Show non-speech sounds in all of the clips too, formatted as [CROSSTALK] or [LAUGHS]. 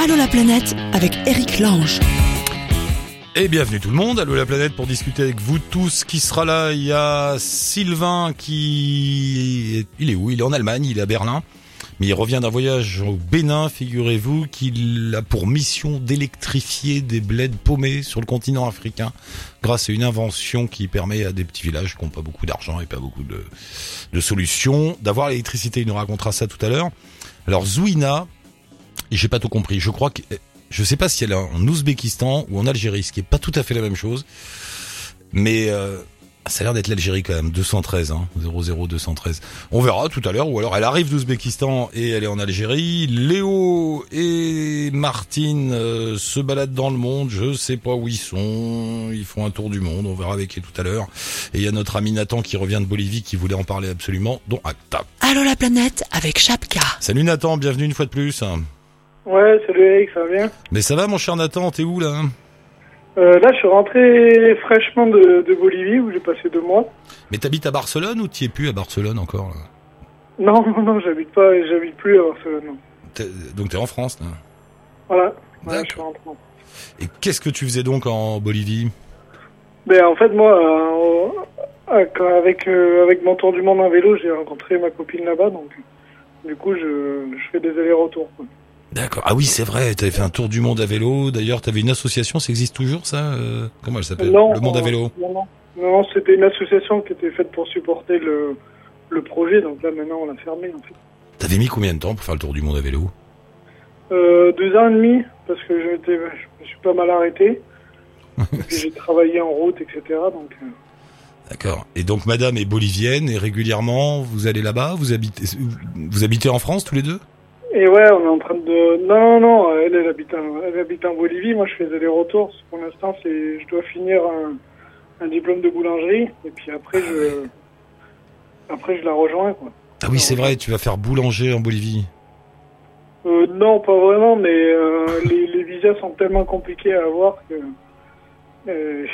Allô la planète avec Eric Lange. Et bienvenue tout le monde, Allô la planète pour discuter avec vous tous. Qui sera là Il y a Sylvain qui... Il est où? Il est en Allemagne, il est à Berlin. Mais il revient d'un voyage au Bénin, figurez-vous, qu'il a pour mission d'électrifier des bleds paumés sur le continent africain grâce à une invention qui permet à des petits villages qui n'ont pas beaucoup d'argent et pas beaucoup de, de solutions d'avoir l'électricité. Il nous racontera ça tout à l'heure. Alors Zouina, j'ai pas tout compris. Je crois que je sais pas si elle est en Ouzbékistan ou en Algérie, ce qui est pas tout à fait la même chose. Mais euh, ça a l'air d'être l'Algérie quand même, 213, hein, 00213. On verra tout à l'heure, ou alors elle arrive d'Ouzbékistan et elle est en Algérie. Léo et Martine euh, se baladent dans le monde, je sais pas où ils sont, ils font un tour du monde, on verra avec eux tout à l'heure. Et il y a notre ami Nathan qui revient de Bolivie qui voulait en parler absolument, dont acta. Allô la planète avec Chapka. Salut Nathan, bienvenue une fois de plus. Ouais, salut Eric, ça va bien Mais ça va mon cher Nathan, t'es où là euh, Là, je suis rentré fraîchement de, de Bolivie où j'ai passé deux mois. Mais t'habites à Barcelone ou t'y es plus à Barcelone encore là [LAUGHS] Non, non, non, j'habite pas, j'habite plus à Barcelone. non. T'es- Donc t'es en France là Voilà, D'accord. je suis rentré. Et qu'est-ce que tu faisais donc en Bolivie? Ben, en fait, moi, euh, euh, quand- avec, euh, avec mon tour du monde en vélo, j'ai rencontré ma copine là-bas, donc du coup, je, je fais des allers-retours. quoi. D'accord. Ah oui, c'est vrai, t'avais fait un tour du monde à vélo. D'ailleurs, t'avais une association, ça existe toujours ça euh, Comment elle s'appelle? Le monde à vélo. Non, non, non, c'était une association qui était faite pour supporter le, le projet, donc là, maintenant, on l'a fermé, en fait. T'avais mis combien de temps pour faire le tour du monde à vélo? Euh, deux ans et demi, parce que je, me suis pas mal arrêté. [LAUGHS] J'ai travaillé en route, etc. Donc, euh, D'accord. Et donc madame est bolivienne et régulièrement vous allez là-bas, vous habitez vous habitez en France tous les deux? Et ouais, on est en train de... Non, non, non, elle, elle, habite, en, elle habite en Bolivie. Moi, je fais des retours. Pour l'instant, c'est, je dois finir un, un diplôme de boulangerie. Et puis après, je, après, je la rejoins, quoi. Ah oui, c'est vrai, tu vas faire boulanger en Bolivie. Euh, non, pas vraiment, mais euh, les, les visas sont tellement compliqués à avoir que... Euh,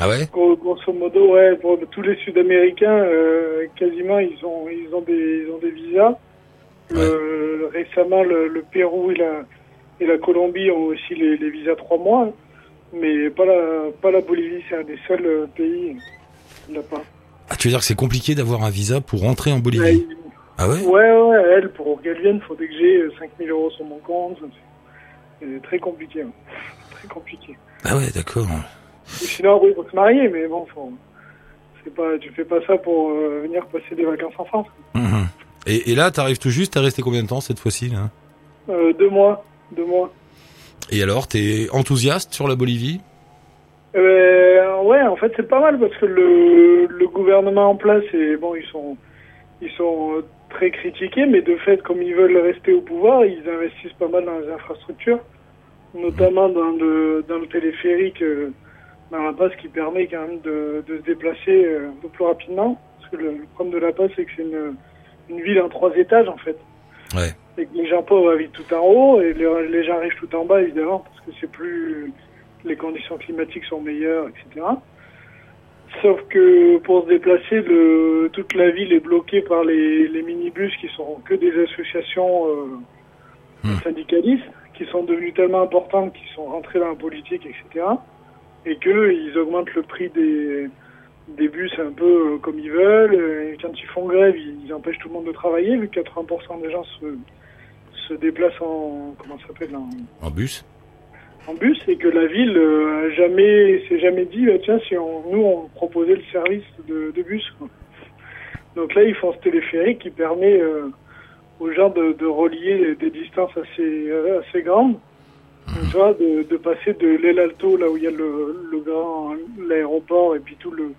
Ah ouais? gros- grosso modo, ouais, pour tous les Sud-Américains, quasiment, ils ont, ils ont des, ils ont des visas. Euh, récemment, le, le Pérou et la, et la Colombie ont aussi les, les visas trois mois, mais pas la, pas la Bolivie, c'est un des seuls euh, pays qui l'a pas. Ah, tu veux dire que c'est compliqué d'avoir un visa pour rentrer en Ouais, Bolivie Ah ouais? Ouais, ouais, elle, pour qu'elle vienne, faut que j'ai euh, 5000 euros sur mon compte. C'est très compliqué. hein. [LAUGHS] Très compliqué. Ah ouais, d'accord. Sinon, oui, faut se marier, mais bon, faut, c'est pas, tu fais pas ça pour euh, venir passer des vacances en France. Mhm. Et, et là, t'arrives tout juste, t'as resté combien de temps cette fois-ci là Euh, deux mois, deux mois. Et alors, t'es enthousiaste sur la Bolivie Euh, ouais, en fait, c'est pas mal parce que le, le gouvernement en place, et bon, ils sont, ils sont euh, très critiqués, mais de fait, comme ils veulent rester au pouvoir, ils investissent pas mal dans les infrastructures, notamment dans le, dans le téléphérique, dans la passe qui permet quand même de, de se déplacer un peu plus rapidement. Parce que le, le problème de la passe, c'est que c'est une, une ville en trois étages, en fait. Ouais. Et que les gens pauvres habitent tout en haut et les, les gens riches tout en bas, évidemment, parce que c'est plus les conditions climatiques sont meilleures, etc. Sauf que pour se déplacer, le, toute la ville est bloquée par les, les minibus qui sont que des associations euh, Hmm. syndicalistes, qui sont devenues tellement importantes, qui sont rentrées dans la politique, etc. Et que ils augmentent le prix des, des bus un peu euh, comme ils veulent. Et quand ils font grève, ils, empêchent tout le monde de travailler, vu que 80% des gens se, se déplacent en comment ça s'appelle en, En bus en bus et que la ville euh, a jamais s'est jamais dit bah, tiens si on, nous on proposait le service de, de bus quoi. donc là ils font ce téléphérique qui permet euh, aux gens de, de relier des distances assez euh, assez grandes tu vois de, de passer de l'El Alto là où il y a le, le grand l'aéroport et puis tout le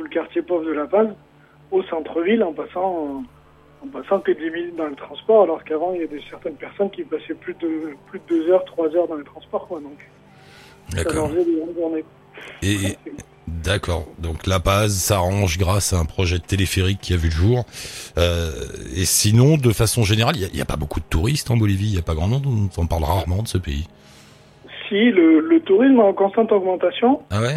tout le quartier pauvre de La Paz au centre-ville en passant en passant que 10 minutes dans le transport, alors qu'avant, il y a des, certaines personnes qui passaient plus de, plus de 2 heures, 3 heures dans les transports, quoi. Donc, D'accord. faisait des longues journées. Et, D'accord. Donc La Paz s'arrange grâce à un projet de téléphérique qui a vu le jour. Euh, et sinon, de façon générale, il n'y a, pas beaucoup de touristes en Bolivie. Il n'y a pas grand monde. On en parle rarement de ce pays. Si, le, le tourisme est en constante augmentation. Ah ouais?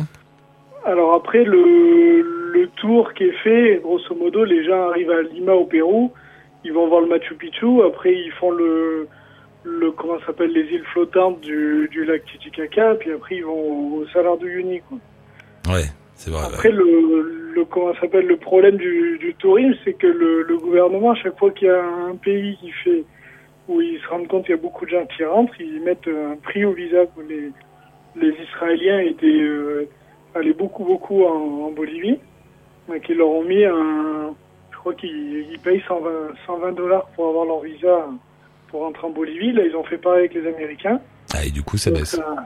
Alors après, le, le tour qui est fait, grosso modo, les gens arrivent à Lima au Pérou, ils vont voir le Machu Picchu, après ils font le, le comment s'appelle les îles flottantes du, du lac Titicaca, puis après ils vont au Salar de Uyuni. Quoi. Ouais, c'est vrai. Après ouais. le, le comment s'appelle le problème du, du tourisme, c'est que le, le gouvernement à chaque fois qu'il y a un pays qui fait où ils se rendent compte qu'il y a beaucoup de gens qui rentrent, ils mettent un prix au visa. Les, les Israéliens étaient euh, allaient beaucoup beaucoup en, en Bolivie, ils leur ont mis un, je crois qu'ils ils payent 120 120 dollars pour avoir leur visa pour rentrer en Bolivie. Là ils ont fait pareil avec les Américains. Ah, et du coup, ça Donc, baisse. ça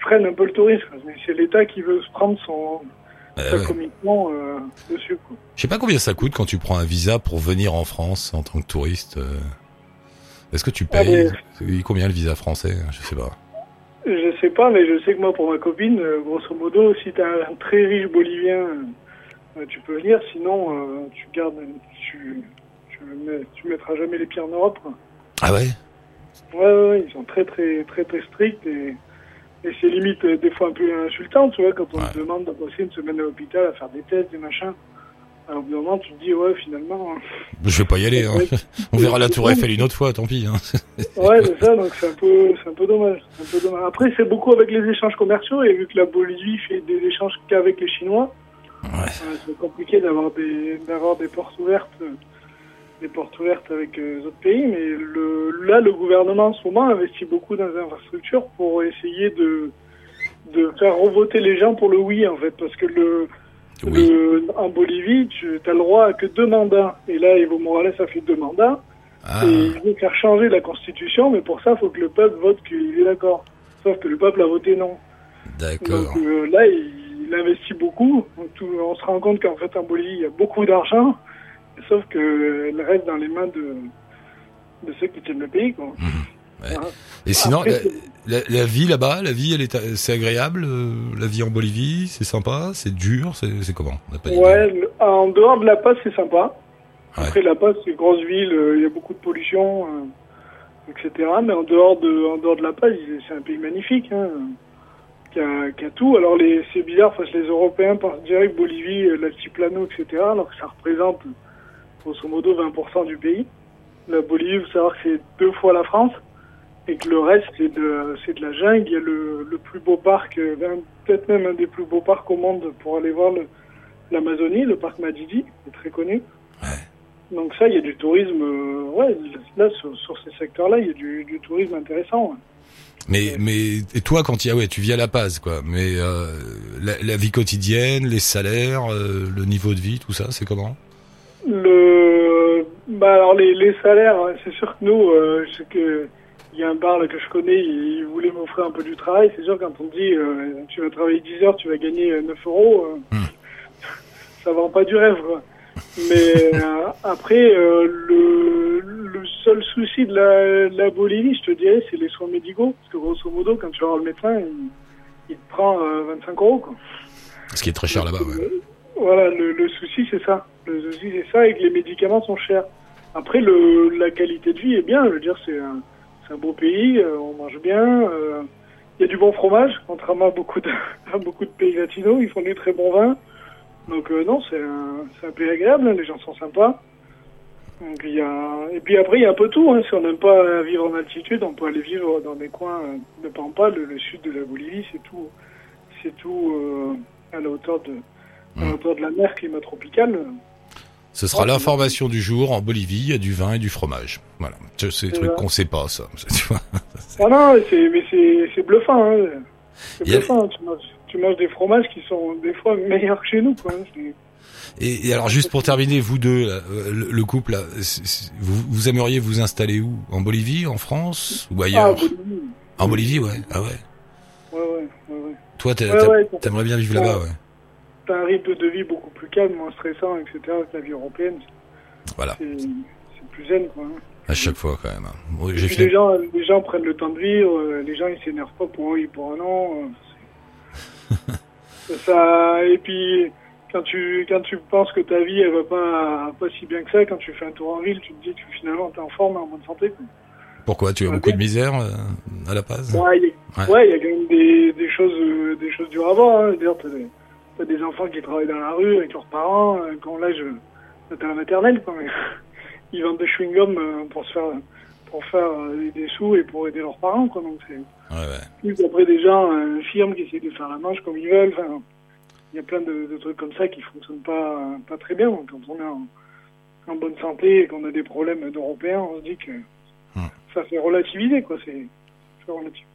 freine un peu le tourisme, mais c'est l'État qui veut se prendre son, Euh, sa ouais. euh, dessus. Quoi. Je sais pas combien ça coûte quand tu prends un visa pour venir en France en tant que touriste. euh. Est-ce que tu Ah, payes? Oui, Combien le visa français Je sais pas. Je sais pas, mais je sais que moi, pour ma copine, euh, grosso modo, si t'es un très riche Bolivien, euh, tu peux venir. Sinon, euh, tu gardes, tu, tu, mets- tu mettras jamais les pieds en Europe. Ah ouais? Ouais, ouais, ouais, ils sont très, très, très, très stricts et, et c'est limite des fois un peu insultant, tu vois, quand on Ouais. te demande de passer une semaine à l'hôpital à faire des tests, des machins. Au bout d'un moment, tu te dis, ouais, finalement. hein. Je vais pas y aller. Hein. [LAUGHS] On verra la Tour Eiffel une autre fois, tant pis. Hein. [LAUGHS] Ouais, c'est ça, donc c'est un peu, un peu dommage. un peu dommage. Après, c'est beaucoup avec les échanges commerciaux et vu que la Bolivie fait des échanges qu'avec les Chinois, Ouais. euh, c'est compliqué d'avoir des, des portes ouvertes, des portes ouvertes avec euh, les autres pays. Mais le, là, le gouvernement en ce moment investit beaucoup dans les infrastructures pour essayer de, de faire revoter les gens pour le oui, en fait, parce que le, Oui. en Bolivie, tu as le droit à que deux mandats. Et là, Evo Morales a fait deux mandats. Ah, Et il veut faire changer la constitution, mais pour ça, il faut que le peuple vote qu'il est d'accord. Sauf que le peuple a voté non. d'accord. Donc euh, là, il, il investit beaucoup. Donc, tout- on se rend compte qu'en fait, en Bolivie, il y a beaucoup d'argent, sauf que elle reste dans les mains de, de ceux qui tiennent le pays. Quoi. Ouais. Et sinon, Après, la, vie là-bas, la vie, elle est, c'est agréable. euh, la vie en Bolivie, c'est sympa, c'est dur, c'est, comment? On n'a pas d'idée. Ouais, le- en dehors de La Paz, c'est sympa. Après, La Paz, c'est une grosse ville, euh, il y a beaucoup de pollution, euh, etc. Mais en dehors de, en dehors de La Paz, c'est un pays magnifique, hein, qui, a, qui a tout. Alors, les, c'est bizarre parce que les Européens pensent direct Bolivie, l'altiplano, etc. Alors que ça représente, grosso modo, 20% du pays. La Bolivie, il faut savoir que c'est deux fois la France. Et que le reste, c'est de, c'est de la jungle. Il y a le, le plus beau parc, euh, peut-être même un des plus beaux parcs au monde pour aller voir l'Amazonie, le parc Madidi, est très connu. Donc ça, il y a du tourisme, euh, ouais, là, sur, sur ces secteurs-là, il y a du, du tourisme intéressant. ouais. Mais, mais et toi, quand il y a, ouais, tu vis à La Paz, quoi. Mais euh, la, la vie quotidienne, les salaires, euh, le niveau de vie, tout ça, c'est comment? Le, bah alors les, les salaires, hein, c'est sûr que nous, euh, que il y a un bar là, que je connais, il, voulait m'offrir un peu du travail. C'est sûr quand on dit, euh, tu vas travailler 10 heures, tu vas gagner euh, 9 euros, euh, Hmm. ça vend pas du rêve, quoi. Mais euh, après, euh, le, le seul souci de la, de la Bolivie, je te dirais, c'est les soins médicaux. Parce que grosso modo, quand tu vas voir le médecin, il, il te prend euh, 25 euros. Quoi. Ce qui est très cher là-bas, ouais. Voilà, le, le souci, c'est ça. Le souci, c'est ça, et que les médicaments sont chers. Après, le, la qualité de vie est bien. Je veux dire, c'est un, c'est un beau pays, euh, on mange bien. euh, Il y a du bon fromage, contrairement à beaucoup de, [LAUGHS] pays latinos. Ils font du très bon vin. Donc euh, non, c'est un, un pays agréable, hein, les gens sont sympas. Et puis après, il y a un peu tout. Hein. Si on n'aime pas vivre en altitude, on peut aller vivre dans des coins de Pampa, le, le sud de la Bolivie, c'est tout, tout à la hauteur de, à la hauteur de la mer, climat tropical. Ce sera Ouais, l'information du jour. En Bolivie, il y a du vin et du fromage. Voilà. C'est des trucs qu'on sait pas, ça. [LAUGHS] Ah non, c'est, mais c'est, bluffant. Hein. C'est a- bluffant. Tu, manges, tu manges des fromages qui sont des fois meilleurs que chez nous. Quoi. hein. Et, et alors, juste pour terminer, vous deux, euh, le, le couple, là, vous, vous aimeriez vous installer où? En Bolivie, en France ou Ah, ailleurs Bolivie. En Bolivie, ouais. Ah ouais. Ouais, ouais, ouais, ouais. Toi, t'as- Ouais, t'aimerais bien vivre là-bas, ouais. T'as un rythme de vie beaucoup plus calme, moins stressant, etc. que la vie européenne. Voilà. C'est, plus zen, quoi. hein. À chaque fois, quand même. hein. Fait. les gens, les gens prennent le temps de vivre, euh, les gens ils s'énervent pas pour un oui, pour un non. euh, [LAUGHS] ça, et puis quand tu quand tu penses que ta vie elle va pas pas si bien que ça, quand tu fais un tour en ville, tu te dis que finalement t'es en forme, et en bonne santé. Quoi. Pourquoi? Tu as beaucoup de misère euh, à La Paz Ouais, il y a, Ouais. ouais, il y a quand même des, des choses des choses dures à voir. Hein. T'as des, enfants qui travaillent dans la rue avec leurs parents, euh, quand l'âge t'as la maternelle, quoi. Mais [LAUGHS] ils vendent des chewing-gums euh, pour se faire pour faire euh, des sous et pour aider leurs parents, quoi. Donc c'est Ouais, après des gens, euh, firmes qui essaient de faire la manche comme ils veulent. Enfin, il y a plein de, de trucs comme ça qui fonctionnent pas, pas très bien. Donc, quand on est en, en bonne santé et qu'on a des problèmes d'Européens, on se dit que Hmm. ça fait relativiser, quoi. C'est relatif.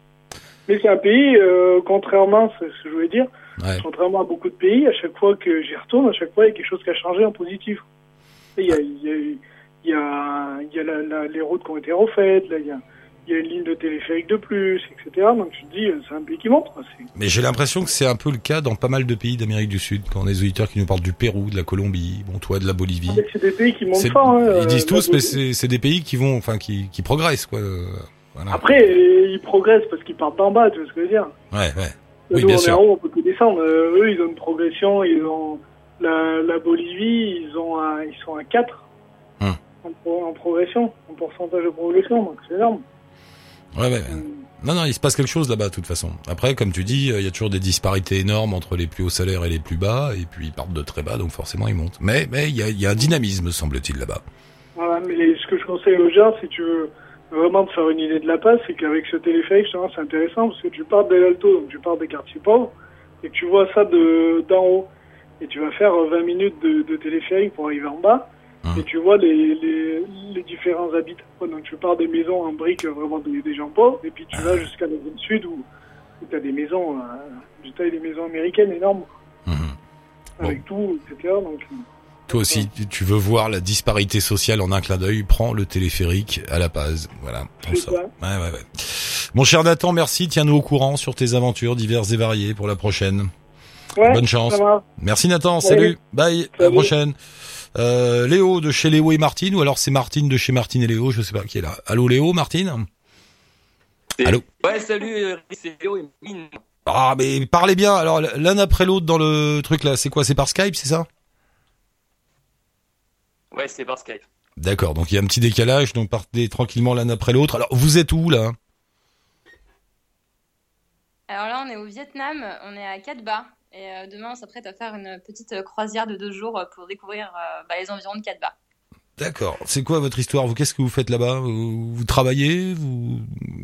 Mais c'est un pays, euh, contrairement, c'est ce que je voulais dire, Ouais. contrairement à beaucoup de pays, à chaque fois que j'y retourne, à chaque fois, il y a quelque chose qui a changé en positif. Il y a, il y a, il y a, il y a la- la- les routes qui ont été refaites, là, il y a, il y a une ligne de téléphérique de plus, etc. Donc tu te dis, c'est un pays qui monte. Mais j'ai l'impression que c'est un peu le cas dans pas mal de pays d'Amérique du Sud, quand on a des auditeurs qui nous parlent du Pérou, de la Colombie, bon toi de la Bolivie. C'est des pays qui montent fort. hein, ils disent tous, mais c'est des pays qui vont, enfin qui, qui progressent quoi. euh, Voilà. Après, ils progressent parce qu'ils partent d'en bas, tu vois ce que je veux dire. Ouais, ouais. Oui, Nous, bien on est sûr. en haut, on peut que descendre. Euh, eux, ils ont une progression, ils ont la, la Bolivie, ils ont un- ils sont à 4 Hum. en, pro- en progression, en pourcentage de progression, donc c'est énorme. Ouais, ouais. Euh, Non, non, il se passe quelque chose là-bas, de toute façon. Après, comme tu dis, euh, il y a toujours des disparités énormes entre les plus hauts salaires et les plus bas, et puis ils partent de très bas, donc forcément ils montent. Mais, mais il y a, y a un dynamisme, semble-t-il, là-bas. Voilà, mais ce que je conseille aux gens, si tu veux vraiment te faire une idée de la passe, c'est qu'avec ce téléphérique, justement, c'est intéressant parce que tu pars de l'Alto, donc tu pars des quartiers pauvres, et tu vois ça de d'en haut. Et tu vas faire euh, 20 minutes de, de téléphérique pour arriver en bas, Hum. et tu vois les, les, les différents habitants. Donc tu pars des maisons en briques, euh, vraiment des, des gens pauvres, et puis tu vas jusqu'à la zone sud où, où tu as des maisons, euh, du taille des maisons américaines énormes, Mhm. avec tout, etc. Donc, euh, Toi aussi, tu- veux voir la disparité sociale en un clin d'œil, prends le téléphérique à la base. Voilà, prends ça. Ouais, ouais, ouais. Mon cher Nathan, merci. Tiens-nous au courant sur tes aventures diverses et variées pour la prochaine. ouais, Bonne chance. Merci Nathan, salut, bye, à la prochaine. Euh, Léo de chez Léo et Martine, ou alors c'est Martine de chez Martine et Léo, je sais pas qui est là. Allô Léo, Martine Allô Ouais, salut, euh, c'est Léo et Mine. Ah mais parlez bien, alors l'un après l'autre dans le truc là, c'est quoi? C'est par Skype, c'est ça? Ouais, c'est par Skype. D'accord, donc il y a un petit décalage, donc partez tranquillement l'un après l'autre. Alors vous êtes où là? Alors là, on est au Vietnam, on est à Cat Ba. Et euh, demain, on s'apprête à faire une petite euh, croisière de deux jours euh, pour découvrir euh, bah, les environs de Cat Ba. D'accord, c'est quoi votre histoire? Vous qu'est-ce que vous faites là-bas? Vous, vous travaillez? Vous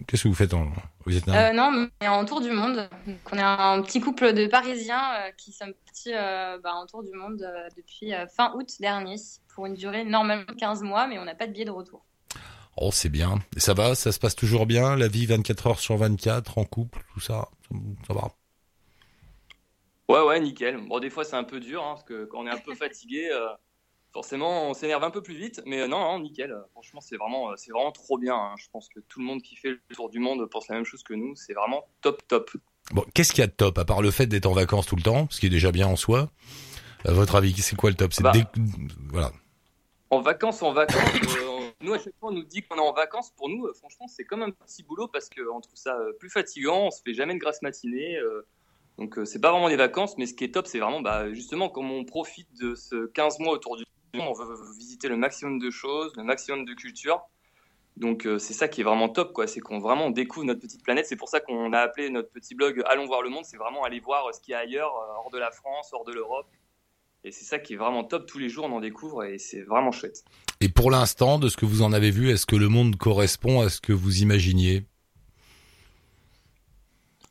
qu'est-ce que vous faites en, au Vietnam? Euh, non, mais on est en tour du monde. Donc, on est un petit couple de Parisiens euh, qui sommes partis euh, bah, en tour du monde euh, depuis euh, fin août dernier pour une durée normalement de 15 mois, mais on n'a pas de billet de retour. Oh, c'est bien. Et ça va? Ça se passe toujours bien La vie 24 heures sur 24, en couple, tout ça? Ça va? Ouais, ouais, nickel. Bon, des fois, c'est un peu dur, hein, parce que quand on est un peu [LAUGHS] fatigué, euh, forcément, on s'énerve un peu plus vite. Mais euh, non, non, nickel. Euh, Franchement, c'est vraiment, euh, c'est vraiment trop bien. hein. Je pense que tout le monde qui fait le tour du monde pense la même chose que nous. C'est vraiment top, top. Bon, qu'est-ce qu'il y a de top, à part le fait d'être en vacances tout le temps, ce qui est déjà bien en soi? À votre avis, c'est quoi le top? C'est Bah. dé- Voilà. En vacances, en vacances, euh, nous, à chaque fois, on nous dit qu'on est en vacances. Pour nous, euh, franchement, c'est comme un petit boulot parce qu'on trouve ça euh, plus fatigant. On se fait jamais de grasse matinée. donc, c'est pas vraiment des vacances. Mais ce qui est top, c'est vraiment, bah, justement, comme on profite de ce 15 mois autour du monde, on veut visiter le maximum de choses, le maximum de culture. Donc, euh, c'est ça qui est vraiment top, quoi. C'est qu'on vraiment découvre notre petite planète. C'est pour ça qu'on a appelé notre petit blog Allons voir le monde. C'est vraiment aller voir euh, ce qu'il y a ailleurs, euh, hors de la France, hors de l'Europe. Et c'est ça qui est vraiment top. Tous les jours, on en découvre et c'est vraiment chouette. Et pour l'instant, de ce que vous en avez vu, est-ce que le monde correspond à ce que vous imaginiez?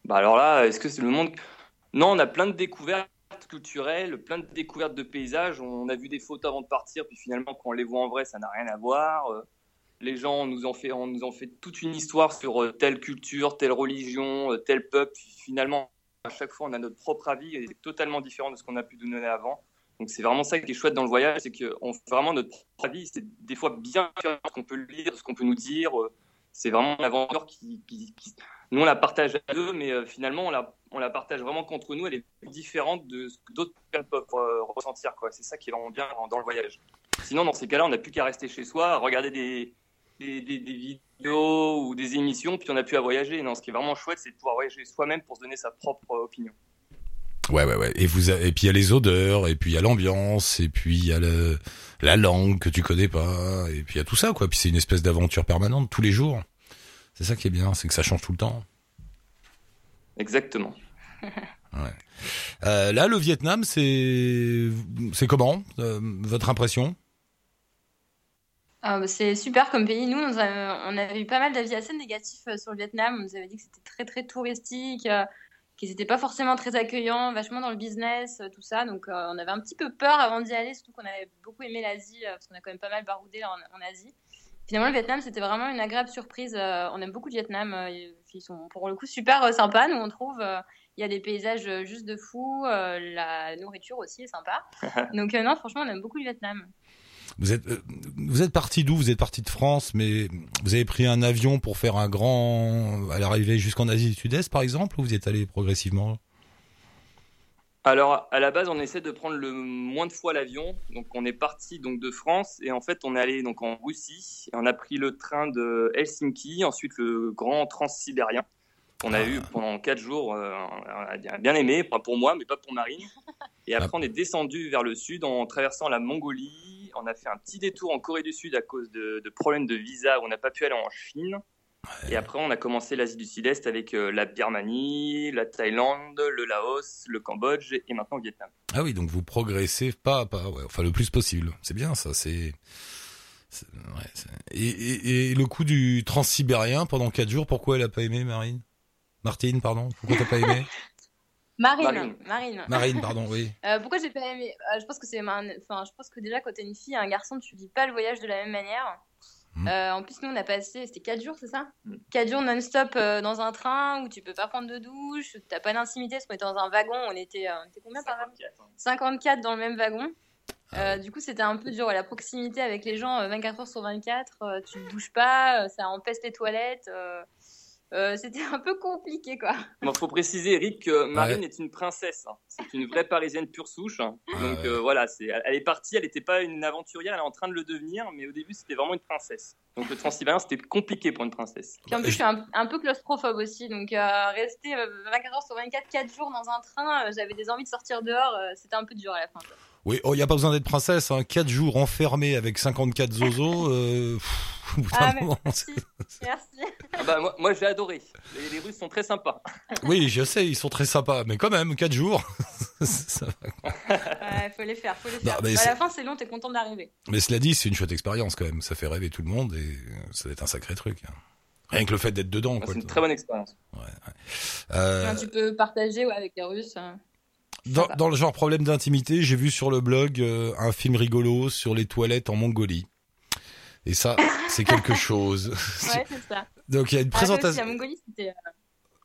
Bah alors là, est-ce que c'est le monde? Non, on a plein de découvertes culturelles, plein de découvertes de paysages. On a vu des photos avant de partir, puis finalement, quand on les voit en vrai, ça n'a rien à voir. Euh, Les gens nous ont fait, nous ont fait toute une histoire sur euh, telle culture, telle religion, euh, tel peuple. Finalement, à chaque fois, on a notre propre avis et c'est totalement différent de ce qu'on a pu donner avant. Donc c'est vraiment ça qui est chouette dans le voyage, c'est qu'on fait vraiment notre propre avis. C'est des fois bien ce qu'on peut lire, ce qu'on peut nous dire. C'est vraiment aventure qui, qui- qui- nous, on la partage à deux, mais euh, finalement, on la, on la partage vraiment qu'entre nous. Elle est différente de ce que d'autres peuvent euh, ressentir. C'est ça qui est vraiment bien dans, le voyage. Sinon, dans ces cas-là, on n'a plus qu'à rester chez soi, regarder des, des, vidéos ou des émissions, puis on n'a plus à voyager. Non, ce qui est vraiment chouette, c'est de pouvoir voyager soi-même pour se donner sa propre euh, opinion. Ouais, ouais, ouais. Et vous, a- et puis il y a les odeurs, et puis il y a l'ambiance, et puis il y a la langue que tu connais pas, et puis il y a tout ça, quoi. Puis c'est une espèce d'aventure permanente tous les jours. C'est ça qui est bien, c'est que ça change tout le temps. Exactement. [LAUGHS] Euh, là, le Vietnam, c'est, c'est comment euh, votre impression? Ah, bah, c'est super comme pays. Nous, on, a, on avait eu pas mal d'avis assez négatifs sur le Vietnam. On nous avait dit que c'était très très touristique, qu'ils n'étaient pas forcément très accueillants, vachement dans le business, tout ça. Donc on avait un petit peu peur avant d'y aller, surtout qu'on avait beaucoup aimé l'Asie, parce qu'on a quand même pas mal baroudé en, en Asie. Finalement, le Vietnam, c'était vraiment une agréable surprise. on aime beaucoup le Vietnam. ils sont pour le coup super sympas, nous on trouve. Il y a des paysages juste de fou. la nourriture aussi est sympa. [LAUGHS] Donc non, franchement, on aime beaucoup le Vietnam. Vous êtes, euh, vous êtes parti d'où? Vous êtes parti de France, mais vous avez pris un avion pour faire un grand, à l'arrivée jusqu'en Asie du Sud-Est, par exemple, ou vous êtes allé progressivement? Alors, à la base, on essaie de prendre le moins de fois l'avion. Donc, on est parti donc de France et en fait, on est allé donc en Russie. Et on a pris le train de Helsinki, ensuite le grand transsibérien qu'on a ah. eu pendant quatre jours. Euh, on a bien aimé, pas pour moi, mais pas pour Marine. Et après, ah. on est descendu vers le sud en traversant la Mongolie, on a fait un petit détour en Corée du Sud à cause de, problèmes de visa où on n'a pas pu aller en Chine. Et après, on a commencé l'Asie du Sud-Est avec euh, la Birmanie, la Thaïlande, le Laos, le Cambodge et maintenant le Vietnam. Ah oui, donc vous progressez pas, pas enfin le plus possible. C'est bien ça. C'est et, le coup du transsibérien pendant 4 jours, pourquoi elle a pas aimé Marine? Martine, pardon, pourquoi t'as pas aimé? [LAUGHS] Marine, Marine. Marine. pardon, oui. Euh, pourquoi j'ai pas aimé? Euh, Je pense que c'est, enfin, je pense que déjà quand t'es une fille et un garçon, tu vis pas le voyage de la même manière. Hmm. Euh, en plus, nous, on a passé, c'était 4 jours, c'est ça 4 hmm. jours non-stop dans un train où tu peux pas prendre de douche, t'as pas d'intimité parce qu'on était dans un wagon, on était, on était combien par 54 dans le même wagon. Ah du coup, c'était un peu dur. La proximité avec les gens, 24 heures sur 24, tu te douches pas, ça empeste les toilettes. Euh, c'était un peu compliqué, quoi. Il faut préciser, Eric, que Marine est une princesse. Hein. C'est une vraie parisienne pure souche. Hein. Ah Donc euh, voilà, c'est, elle est partie, elle n'était pas une aventurière, elle est en train de le devenir, mais au début, c'était vraiment une princesse. Donc le Transsibérien, c'était compliqué pour une princesse. Puis en plus, je suis un, peu claustrophobe aussi. Donc euh, rester 24 heures sur 24, 4 jours dans un train, j'avais des envies de sortir dehors, c'était un peu dur à la fin. Oui, il oh, n'y a pas besoin d'être princesse. Hein. 4 jours enfermés avec 54 zozos. Euh, ah, merci. [LAUGHS] merci. Ah bah, moi, moi j'ai adoré. Les, Russes sont très sympas. [LAUGHS] Oui, je sais, ils sont très sympas. Mais quand même, 4 jours. [LAUGHS] ça va. faut les faire, faut les faire. Bah, à la fin, c'est long, t'es content d'arriver. Mais cela dit, c'est une chouette expérience quand même. Ça fait rêver tout le monde et ça va être un sacré truc. Hein. Rien que le fait d'être dedans. c'est une très bonne expérience. Ouais, euh... tu peux partager avec les Russes. Hein. Dans, le genre problème d'intimité, j'ai vu sur le blog euh, un film rigolo sur les toilettes en Mongolie. Et ça, c'est quelque [LAUGHS] chose. ouais, c'est ça. Donc il y a une ah, présentation. Euh,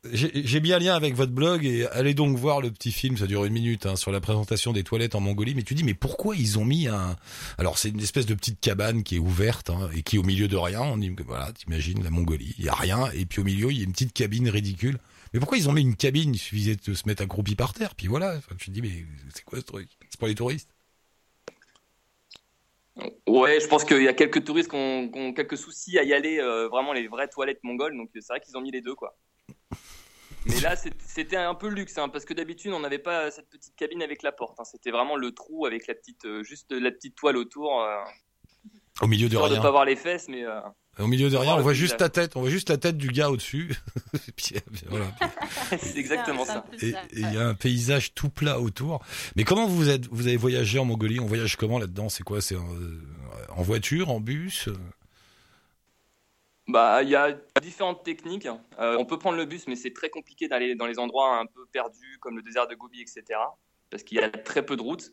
j'ai bien lien avec votre blog et allez donc voir le petit film, ça dure une minute, hein, sur la présentation des toilettes en Mongolie. Mais tu dis, mais pourquoi ils ont mis un... Alors c'est une espèce de petite cabane qui est ouverte hein, et qui est au milieu de rien. On dit, voilà, t'imagines la Mongolie, il y a rien et puis au milieu il y a une petite cabine ridicule. Mais pourquoi ils ont mis une cabine? Il suffisait de se mettre accroupi par terre, puis voilà. Enfin, tu te dis, mais c'est quoi ce truc? C'est pour les touristes Ouais, je pense qu'il y a quelques touristes qui ont, quelques soucis à y aller, euh, vraiment les vraies toilettes mongoles, donc c'est vrai qu'ils ont mis les deux, quoi. Mais là, c'était un peu luxe, hein, parce que d'habitude, on n'avait pas cette petite cabine avec la porte. Hein. C'était vraiment le trou avec la petite, euh, juste la petite toile autour. Euh, Au milieu de rien. de pas voir les fesses, mais. Au milieu de rien, on voit juste ta tête, on voit juste la tête du gars au-dessus. [LAUGHS] [LAUGHS] c'est exactement ça. Et il y a un paysage tout plat autour. Mais comment vous êtes, vous avez voyagé en Mongolie? On voyage comment là-dedans? C'est quoi? C'est en, voiture, en bus? Bah, il y a différentes techniques. Euh, on peut prendre le bus, mais c'est très compliqué d'aller dans les endroits un peu perdus, comme le désert de Gobi, etc. Parce qu'il y a très peu de routes.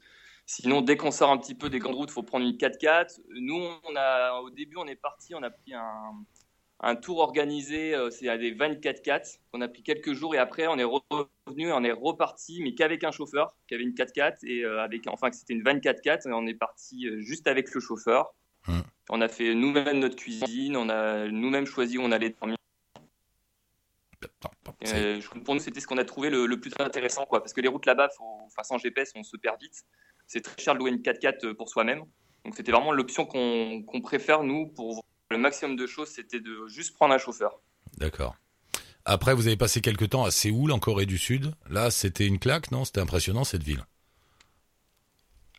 Sinon, dès qu'on sort un petit peu des grandes routes, il faut prendre une 4x4. Nous, on a, au début, on est parti, on a pris un, tour organisé, euh, c'est à des 24-4. On a pris quelques jours et après, on est revenu, on est reparti, mais qu'avec un chauffeur, qui avait une 4x4 et euh, avec, enfin, c'était une 24-4 et on est parti euh, juste avec le chauffeur. Hum. On a fait nous-mêmes notre cuisine, on a nous-mêmes choisi où on allait dormir. pour nous, c'était ce qu'on a trouvé le, plus intéressant, quoi, parce que les routes là-bas, enfin, sans GPS, on se perd vite c'est très cher de louer une 4x4 euh, pour soi-même. Donc c'était vraiment l'option qu'on préfère, nous, pour le maximum de choses, c'était de juste prendre un chauffeur. D'accord. Après, vous avez passé quelques temps à Séoul, en Corée du Sud. Là, c'était une claque, non? C'était impressionnant, cette ville.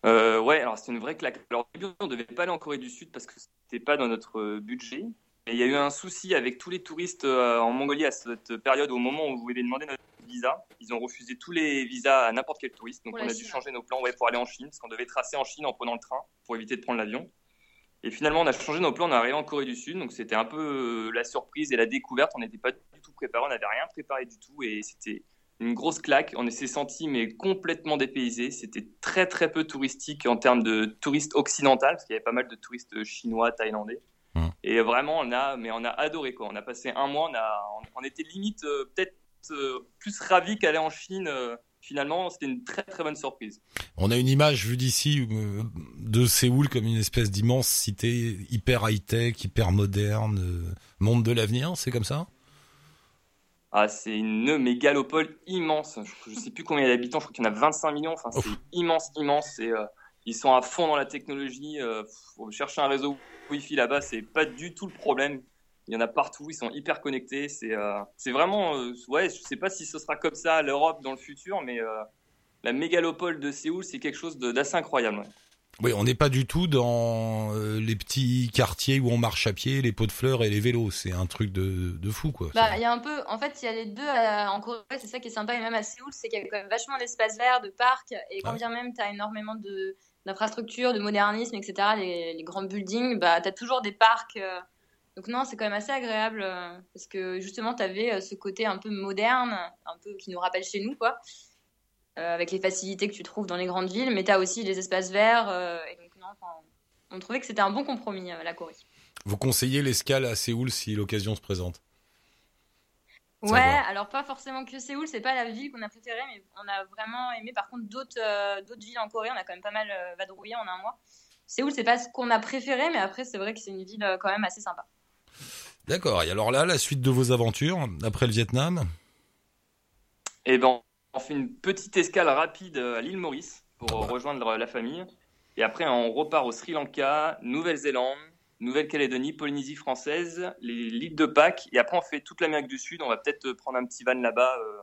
Euh, ouais, alors c'était une vraie claque. Alors au début, on ne devait pas aller en Corée du Sud parce que c'était pas dans notre euh, budget. Et il y a eu un souci avec tous les touristes euh, en Mongolie à cette période, au moment où vous avez demandé notre visa. Ils ont refusé tous les visas à n'importe quel touriste. Donc on a dû changer nos plans ouais, pour aller en Chine, parce qu'on devait tracer en Chine en prenant le train pour éviter de prendre l'avion. Et finalement, on a changé nos plans, on est arrivé en Corée du Sud, donc c'était un peu euh, la surprise et la découverte. On n'était pas du tout préparé, on n'avait rien préparé du tout, et c'était une grosse claque. On s'est senti mais complètement dépaysé. C'était très très peu touristique en termes de touristes occidentaux, parce qu'il y avait pas mal de touristes chinois, thaïlandais. Mmh. Et vraiment, on a, mais on a adoré quoi. On a passé un mois, on a, on, était limite euh, peut-être plus ravis qu'aller en Chine. euh, finalement, c'était une très très bonne surprise. On a une image vue d'ici euh, de Séoul comme une espèce d'immense cité hyper high-tech, hyper moderne, euh, monde de l'avenir, c'est comme ça? Ah, c'est une mégalopole immense. Je, je sais plus combien il y a d'habitants. Je crois qu'il y en a 25 millions. Enfin, c'est immense, immense. Et euh, ils sont à fond dans la technologie. Euh, chercher un réseau Wi-Fi là-bas, c'est pas du tout le problème. Il y en a partout. Ils sont hyper connectés. C'est, euh, c'est vraiment, euh, ouais. Je sais pas si ce sera comme ça à l'Europe dans le futur, mais euh, la mégalopole de Séoul, c'est quelque chose d'assez incroyable. ouais. Oui, on n'est pas du tout dans euh, les petits quartiers où on marche à pied, les pots de fleurs et les vélos. C'est un truc de, de fou, quoi. Bah, il y a un peu, en fait, il y a les deux euh, en Corée, c'est ça qui est sympa, et même à Séoul, c'est qu'il y a quand même vachement d'espaces verts, de parcs, et quand Ouais. bien même tu as énormément de d'infrastructures, de modernisme, etc., les, les grands buildings, bah, tu as toujours des parcs. euh, donc non, c'est quand même assez agréable, euh, parce que justement, tu avais ce côté un peu moderne, un peu qui nous rappelle chez nous, quoi, euh, avec les facilités que tu trouves dans les grandes villes, mais tu as aussi les espaces verts, euh, et donc non, on trouvait que c'était un bon compromis, euh, la Corée. Vous conseillez l'escale à Séoul si l'occasion se présente? Ouais, alors pas forcément que Séoul, c'est pas la ville qu'on a préférée, mais on a vraiment aimé par contre d'autres euh, d'autres villes en Corée, on a quand même pas mal euh, vadrouillé en un mois. Séoul, c'est pas ce qu'on a préféré, mais après c'est vrai que c'est une ville euh, quand même assez sympa. D'accord. Et alors là, la suite de vos aventures après le Vietnam? Et ben, on fait une petite escale rapide euh, à l'île Maurice pour Ah bah. rejoindre la famille. Et après, on repart au Sri Lanka, Nouvelle-Zélande, Nouvelle-Calédonie, Polynésie française, les- l'île de Pâques. Et après, on fait toute l'Amérique du Sud. On va peut-être euh, prendre un petit van là-bas euh,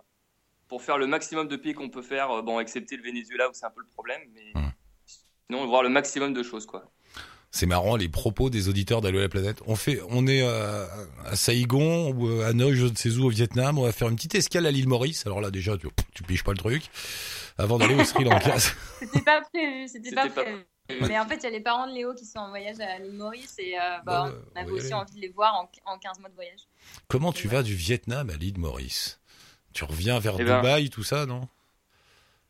pour faire le maximum de pays qu'on peut faire. euh, Bon, excepté le Venezuela où c'est un peu le problème. Mais Hmm. sinon, on va voir le maximum de choses, quoi. C'est marrant les propos des auditeurs d'Allo la planète. On fait, on est euh, à Saigon ou euh, à Hanoï, je ne sais où au Vietnam. On va faire une petite escale à l'île Maurice. Alors là déjà, tu, tu piges pas le truc. Avant d'aller au Sri Lanka. [LAUGHS] C'était pas prévu, c'était pas prévu. Mais en fait, il y a les parents de Léo qui sont en voyage à l'île Maurice et euh, bah, Bah on avait aussi aller. envie de les voir en, en 15 mois de voyage. Comment tu vas du Vietnam à l'île Maurice? Tu reviens vers Eh ben- Dubaï, tout ça, non?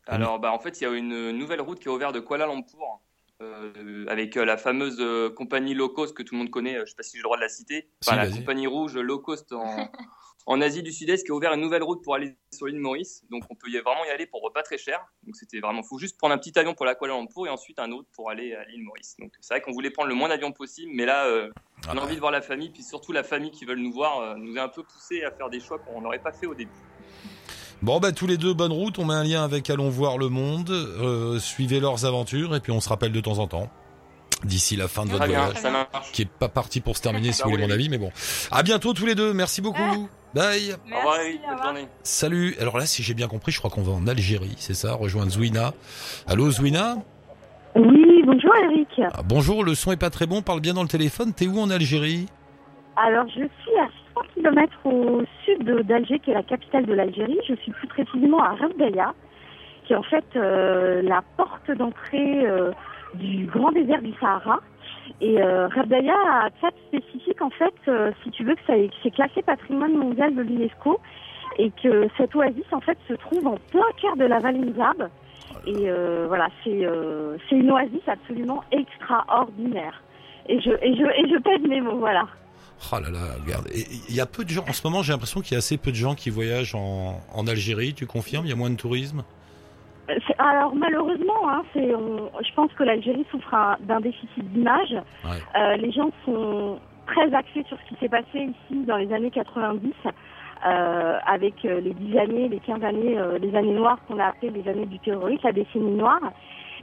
Alors, bah, en fait, il y a une nouvelle route qui est ouverte de Kuala Lumpur euh, avec euh, la fameuse euh, compagnie low cost que tout le monde connaît. euh, Je ne sais pas si j'ai le droit de la citer. Si, la compagnie rouge low cost en, [LAUGHS] en Asie du Sud-Est qui a ouvert une nouvelle route pour aller sur l'île Maurice. Donc, on peut y, vraiment y aller pour pas très cher. Donc, c'était vraiment fou. Juste prendre un petit avion pour la Kuala Lumpur et ensuite un autre pour aller à l'île Maurice. Donc, c'est vrai qu'on voulait prendre le moins d'avions possible, mais là, euh, Ah on a bah, envie de voir la famille, puis surtout la famille qui veulent nous voir, euh, nous a un peu poussé à faire des choix qu'on n'aurait pas fait au début. Bon bah tous les deux bonne route. On met un lien avec Allons voir le monde. Euh, suivez leurs aventures et puis on se rappelle de temps en temps. D'ici la fin de votre voyage, ça marche. qui est pas parti pour se terminer [LAUGHS] si vous voulez roule. mon avis, mais bon. À bientôt tous les deux. Merci beaucoup. Bye. Merci, au revoir. Salut. Alors là, si j'ai bien compris, je crois qu'on va en Algérie, c'est ça, rejoindre Zouina. Allô Zouina Oui, bonjour Eric. Ah, Bonjour, le son est pas très bon, parle bien dans le téléphone. T'es où en Algérie? Alors, je suis à 100 km au sud d'Alger, qui est la capitale de l'Algérie. Je suis plus précisément à Rabdaya, qui est en fait euh, la porte d'entrée euh, du grand désert du Sahara. Et euh, Rabdaya a quatre spécifiques, en fait, euh, si tu veux, que c'est classé patrimoine mondial de l'UNESCO et que cette oasis, en fait, se trouve en plein cœur de la vallée Nzab. Et voilà, c'est c'est une oasis absolument extraordinaire. Et je, et je, et je pèse mes mots, voilà. Oh là là, regarde. Il y a peu de gens, en ce moment j'ai l'impression qu'il y a assez peu de gens qui voyagent en, en Algérie, tu confirmes? Il y a moins de tourisme? Euh, Alors malheureusement, hein, on- je pense que l'Algérie souffre un- d'un déficit d'image. Ouais. Euh, les gens sont très axés sur ce qui s'est passé ici dans les années 90, euh, avec euh, les 10 années, les 15 années, euh, les années noires qu'on a appelées les années du terrorisme, la décennie noire.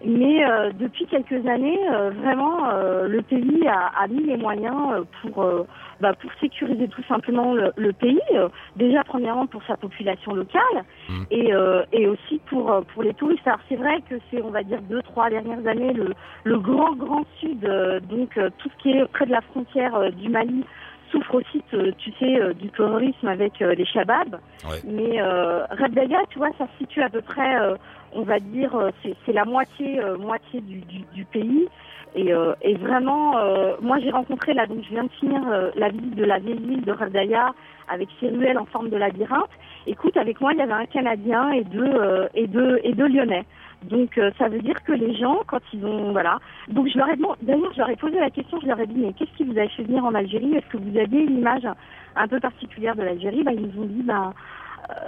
Mais euh, depuis quelques années, euh, vraiment, euh, le pays a, a mis les moyens euh, pour, euh, bah, pour sécuriser tout simplement le, le pays. euh, déjà, premièrement, pour sa population locale Mm. et, euh, et aussi pour, euh, pour les touristes. Alors, c'est vrai que c'est, on va dire, deux, trois dernières années, le, le grand, grand sud, euh, donc tout ce qui est près de la frontière du Mali, souffre aussi, tu sais, du terrorisme avec les Shabab. Ouais. Mais euh, Rabdaya, tu vois, ça se situe à peu près, euh, on va dire, c'est c'est la moitié, euh, moitié du, du, du pays. Et, euh, et vraiment, euh, moi j'ai rencontré là, donc je viens de finir euh, la visite de la vieille ville de Ravdaya avec ses ruelles en forme de labyrinthe. Écoute, avec moi il y avait un Canadien et deux et deux et deux Lyonnais. Donc ça veut dire que les gens, quand ils ont voilà, donc je leur ai demandé, d'ailleurs je leur ai posé la question, je leur ai dit mais qu'est-ce qui vous a fait venir en Algérie? Est-ce que vous aviez une image un peu particulière de l'Algérie? Bah ils nous ont dit bah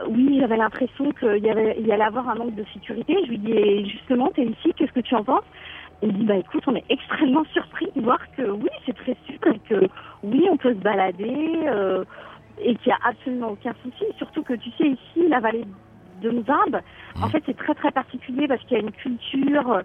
oui, j'avais l'impression qu'il y y allait avoir un manque de sécurité. Je lui dis, justement, t'es ici, qu'est-ce que tu en penses? Il me dit, bah écoute, on est extrêmement surpris de voir que oui, c'est très sûr et que oui, on peut se balader euh, et qu'il n'y a absolument aucun souci. Surtout que tu sais, ici, la vallée de Mzab, en fait, c'est très très particulier parce qu'il y a une culture,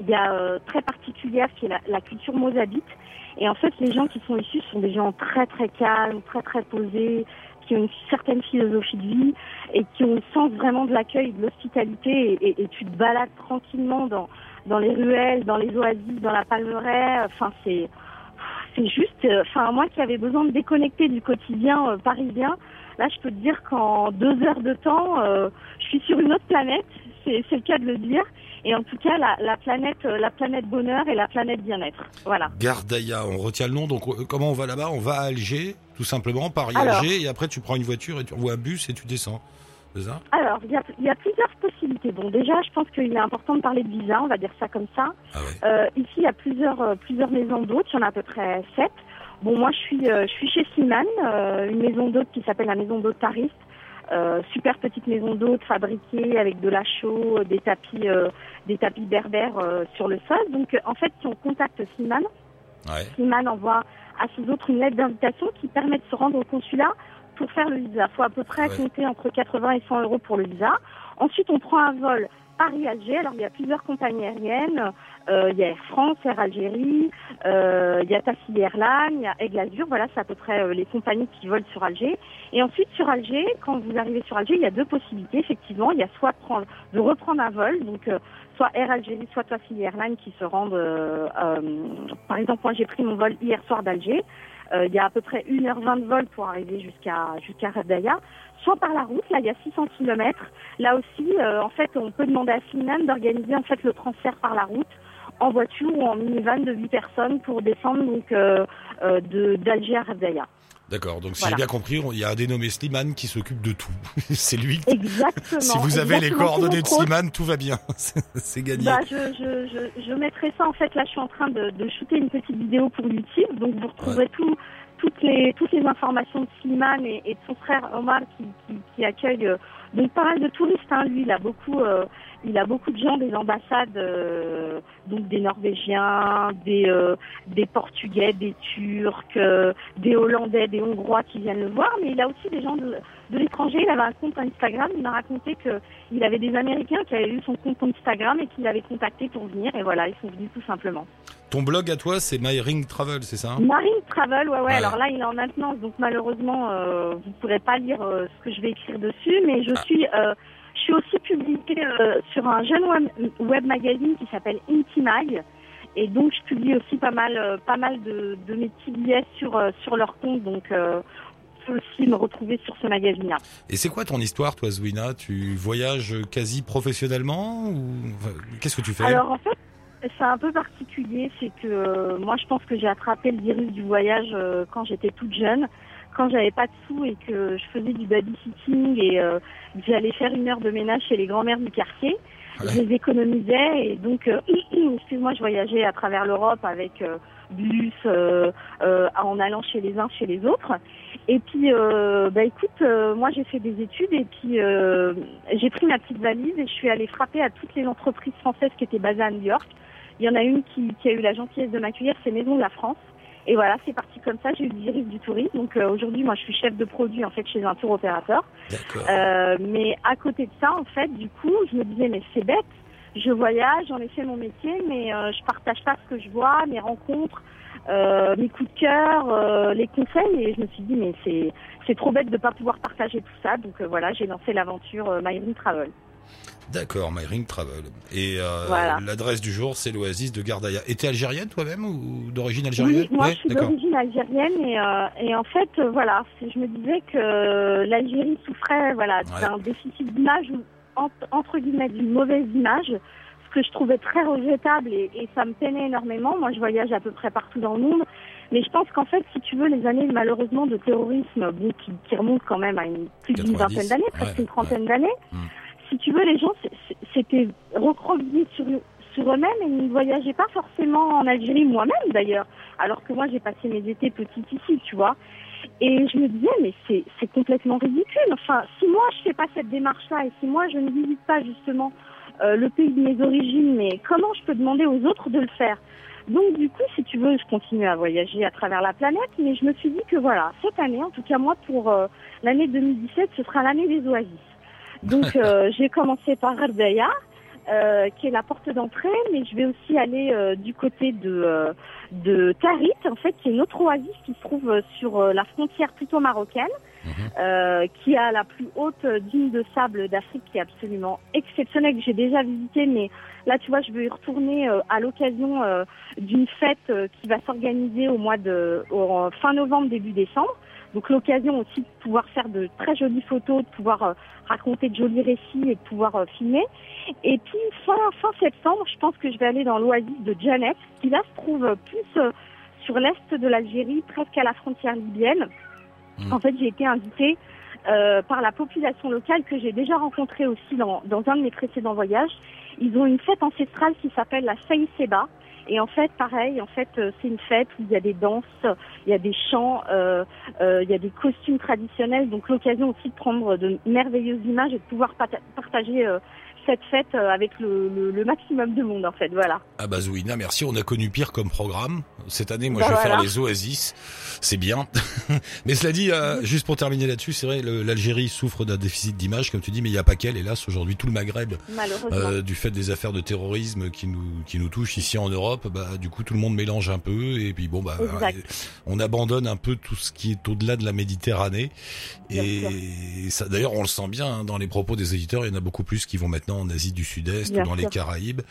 il y a euh, très particulière qui est la, la culture mozabite. Et en fait, les gens qui sont issus sont des gens très très calmes, très très posés, qui ont une certaine philosophie de vie et qui ont le sens vraiment de l'accueil, de l'hospitalité. Et, et- et tu te balades tranquillement dans, dans les ruelles, dans les oasis, dans la palmeraie. Enfin, c'est c'est juste, euh, enfin moi qui avais besoin de déconnecter du quotidien euh, parisien, là je peux te dire qu'en deux heures de temps, euh, je suis sur une autre planète. C'est c'est le cas de le dire. Et en tout cas, la, la planète, la planète bonheur et la planète bien-être. Voilà. Gardaya, on retient le nom. Donc comment on va là-bas? On va à Alger, tout simplement. Paris-Alger, et après tu prends une voiture et tu vois un bus et tu descends. Ça Alors, il y a, il y a plusieurs possibilités. Bon, déjà, je pense qu'il est important de parler de visa, on va dire ça comme ça. Ah ouais. Euh, ici, il y a plusieurs, euh, plusieurs maisons d'hôtes, il y en a à peu près sept. Bon, moi, je suis, euh, je suis chez Siman, une maison d'hôtes qui s'appelle la maison d'hôtes Tariste. Euh, super petite maison d'hôtes fabriquée avec de la chaux, des tapis, des tapis berbères sur le sol. Donc, en fait, si on contacte Siman, Ouais. Slimane envoie à ses autres une lettre d'invitation qui permet de se rendre au consulat pour faire le visa. Il faut à peu près Ouais. compter entre 80 et 100 euros pour le visa. Ensuite, on prend un vol Paris-Alger. Alors, il y a plusieurs compagnies aériennes. Euh, il y a Air France, Air Algérie, euh, il y a Tassi Airlines, il y a Aigle Azur. Voilà, c'est à peu près euh, les compagnies qui volent sur Alger. Et ensuite, sur Alger, quand vous arrivez sur Alger, il y a deux possibilités. Effectivement, il y a soit prendre, de reprendre un vol, donc euh, soit Air Algérie, soit Tassi Airlines qui se rendent. par exemple, moi, j'ai pris mon vol hier soir d'Alger. Euh, il y a à peu près 1h20 de vol pour arriver jusqu'à jusqu'à Rabdaya. Soit par la route, là, il y a 600 km. Là aussi, euh, en fait, on peut demander à Sinan d'organiser en fait le transfert par la route en voiture ou en minivan de 8 personnes pour descendre donc euh, euh, de d'Alger à Rabdaya. D'accord. Donc si Voilà. j'ai bien compris, il y a un dénommé Slimane qui s'occupe de tout. [LAUGHS] c'est lui. qui- Exactement. Si vous avez les coordonnées de. Slimane, tout va bien. [LAUGHS] C'est- gagné. Bah, je, je, je, je mettrai ça en fait. Là, je suis en train de, de shooter une petite vidéo pour YouTube, donc vous retrouverez tout, toutes les toutes les informations de Slimane et, et de son frère Omar qui, qui, qui accueille euh, donc pas mal de touristes. Hein. Lui, il a beaucoup euh, il a beaucoup de gens des ambassades, euh, donc des Norvégiens, des euh, des Portugais, des Turcs, euh, des Hollandais, des Hongrois qui viennent le voir, mais il a aussi des gens de, de l'étranger. Il avait un compte Instagram. Il m'a raconté que il avait des Américains qui avaient eu son compte Instagram et qui l'avaient contacté pour venir. Et voilà, ils sont venus tout simplement. Ton blog à toi, c'est My Ring Travel, c'est ça hein? Marine Travel, ouais, ouais, Ouais. Alors là, il est en maintenance, donc malheureusement, euh, vous pourrez pas lire euh, ce que je vais écrire dessus. Mais je suis, euh, suis aussi publiée euh, sur un jeune web, web magazine qui s'appelle Intimag. Et donc, je publie aussi pas mal, euh, pas mal de, de mes petits billets sur euh, sur leur compte. Donc, vous pouvez aussi me retrouver sur ce magazine-là. Et c'est quoi ton histoire, toi, Zouina Tu voyages quasi professionnellement ou enfin, qu'est-ce que tu fais? Alors en fait, c'est un peu particulier, c'est que moi je pense que j'ai attrapé le virus du voyage quand j'étais toute jeune, quand j'avais pas de sous et que je faisais du babysitting et euh, que j'allais faire une heure de ménage chez les grands-mères du quartier. Ouais. Je les économisais et donc, euh, [CLEARS THROAT] excuse-moi, je voyageais à travers l'Europe avec euh, bus, euh, en allant chez les uns, chez les autres. Et puis, bah écoute, moi j'ai fait des études et puis j'ai pris ma petite valise et je suis allée frapper à toutes les entreprises françaises qui étaient basées à New York. Il y en a une qui, qui a eu la gentillesse de m'accueillir, c'est Maison de la France. Et voilà, c'est parti comme ça. J'ai eu le virus du tourisme. Donc euh, aujourd'hui, moi, je suis chef de produit en fait chez un tour opérateur. Euh, mais à côté de ça, en fait, du coup, je me disais, mais c'est bête. Je voyage, j'en ai fait mon métier, mais euh, je partage pas ce que je vois, mes rencontres, euh, mes coups de cœur, euh, les conseils. Et je me suis dit, mais c'est c'est trop bête de pas pouvoir partager tout ça. Donc euh, voilà, j'ai lancé l'aventure My Dream Travel. D'accord, My Ring Travel. Et euh, Voilà. l'adresse du jour, c'est l'oasis de Gardaya. Et t'es algérienne toi-même ou d'origine algérienne Oui, moi Ouais, je suis d'origine algérienne et, euh, et en fait euh, voilà, je me disais que l'Algérie souffrait voilà Ouais. d'un déficit d'image ou entre, guillemets d'une mauvaise image, ce que je trouvais très regrettable et, et ça me peinait énormément. Moi, je voyage à peu près partout dans le monde, mais je pense qu'en fait, si tu veux, les années malheureusement de terrorisme, bon, qui, qui remontent quand même à une, plus d'une 90, vingtaine d'années, presque ouais, une trentaine d'années, Mm. Si tu veux, les gens s'étaient recroquevillés sur, sur eux-mêmes et ne voyageaient pas forcément en Algérie, moi-même d'ailleurs, alors que moi j'ai passé mes étés petites ici, tu vois. Et je me disais, mais c'est c'est complètement ridicule. Enfin, si moi je fais pas cette démarche-là et si moi je ne visite pas justement euh, le pays de mes origines, mais comment je peux demander aux autres de le faire? Donc du coup, si tu veux, je continue à voyager à travers la planète, mais je me suis dit que voilà, cette année, en tout cas moi pour euh, l'année 2017, ce sera l'année des oasis. Donc euh, j'ai commencé par Ardaya, euh, qui est la porte d'entrée, mais je vais aussi aller euh, du côté de de Tarit, en fait, qui est une autre oasis qui se trouve sur la frontière plutôt marocaine, Mhm. euh, qui a la plus haute dune de sable d'Afrique, qui est absolument exceptionnelle, que j'ai déjà visité, mais là, tu vois, je veux y retourner euh, à l'occasion euh, d'une fête euh, qui va s'organiser au mois de au, fin novembre, début décembre. Donc l'occasion aussi de pouvoir faire de très jolies photos, de pouvoir euh, raconter de jolis récits et de pouvoir euh, filmer. Et puis fin, fin septembre, je pense que je vais aller dans l'oasis de Janet, qui là se trouve plus euh, sur l'est de l'Algérie, presque à la frontière libyenne. Mhm. En fait, j'ai été invitée euh, par la population locale que j'ai déjà rencontrée aussi dans, dans un de mes précédents voyages. Ils ont une fête ancestrale qui s'appelle la Saï Seba. Et en fait, pareil, en fait, euh, c'est une fête où il y a des danses, il y a des chants, euh, euh, il y a des costumes traditionnels. Donc l'occasion aussi de prendre de merveilleuses images et de pouvoir partager euh, cette fête euh, avec le, le, le maximum de monde, en fait. Voilà. Ah bah Zouina, merci. On a connu pire comme programme. Cette année, moi, Bah je vais faire les oasis. C'est bien. [LAUGHS] mais cela dit, euh, juste pour terminer là-dessus, c'est vrai, l'Algérie souffre d'un déficit d'image, comme tu dis, mais il n'y a pas qu'elle. Hélas, aujourd'hui, tout le Maghreb, euh, du fait des affaires de terrorisme qui nous qui nous touchent ici en Europe, bah du coup, tout le monde mélange un peu. Et puis bon, bah, Exact. on abandonne un peu tout ce qui est au-delà de la Méditerranée. Bien Et ça, d'ailleurs, on le sent bien hein, dans les propos des éditeurs. Il y en a beaucoup plus qui vont maintenant en Asie du Sud-Est ou dans les. Caraïbes.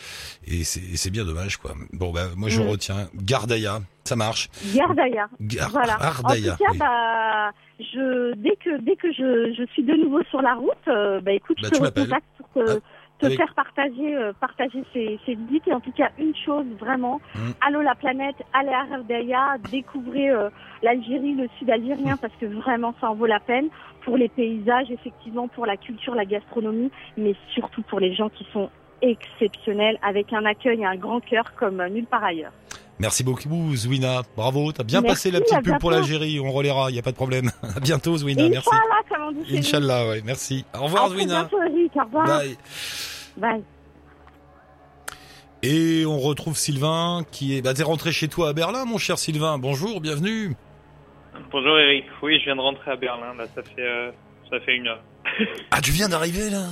Et c'est bien dommage, quoi. Bon, bah, moi, je Mm. retiens Gardaya. Ça marche. Gardaya. Gar Voilà. Ardaya, En tout cas, oui. bah, je, dès que, dès que je, je suis de nouveau sur la route, euh, bah, écoute, Bah, je te recontacte pour te, Ah, te avec- faire partager, euh, partager ces, ces visites. Et en tout cas, une chose vraiment, Mm. allô la planète, allez à Ardaya, découvrez euh, l'Algérie, le sud algérien, parce que vraiment, ça en vaut la peine pour les paysages, effectivement, pour la culture, la gastronomie, mais surtout pour les gens qui sont exceptionnels, avec un accueil et un grand cœur comme euh, nulle part ailleurs. Merci beaucoup, Zouina. Bravo. T'as bien Merci, passé la à petite pub pour l'Algérie. On relaiera. Il y a pas de problème. [LAUGHS] à bientôt, Zouina. Merci. Inch'Allah, comme on dit chez nous. Inch'Allah, ouais. Merci. Au À revoir, très Zouina. bientôt, Eric. Au revoir. Bye. Bye. Et on retrouve Sylvain qui est, bah, t'es rentré chez toi à Berlin, mon cher Sylvain. Bonjour, bienvenue. Bonjour Eric, oui je viens de rentrer à Berlin, là ça fait, euh, ça fait une heure. Ah, tu viens d'arriver, là?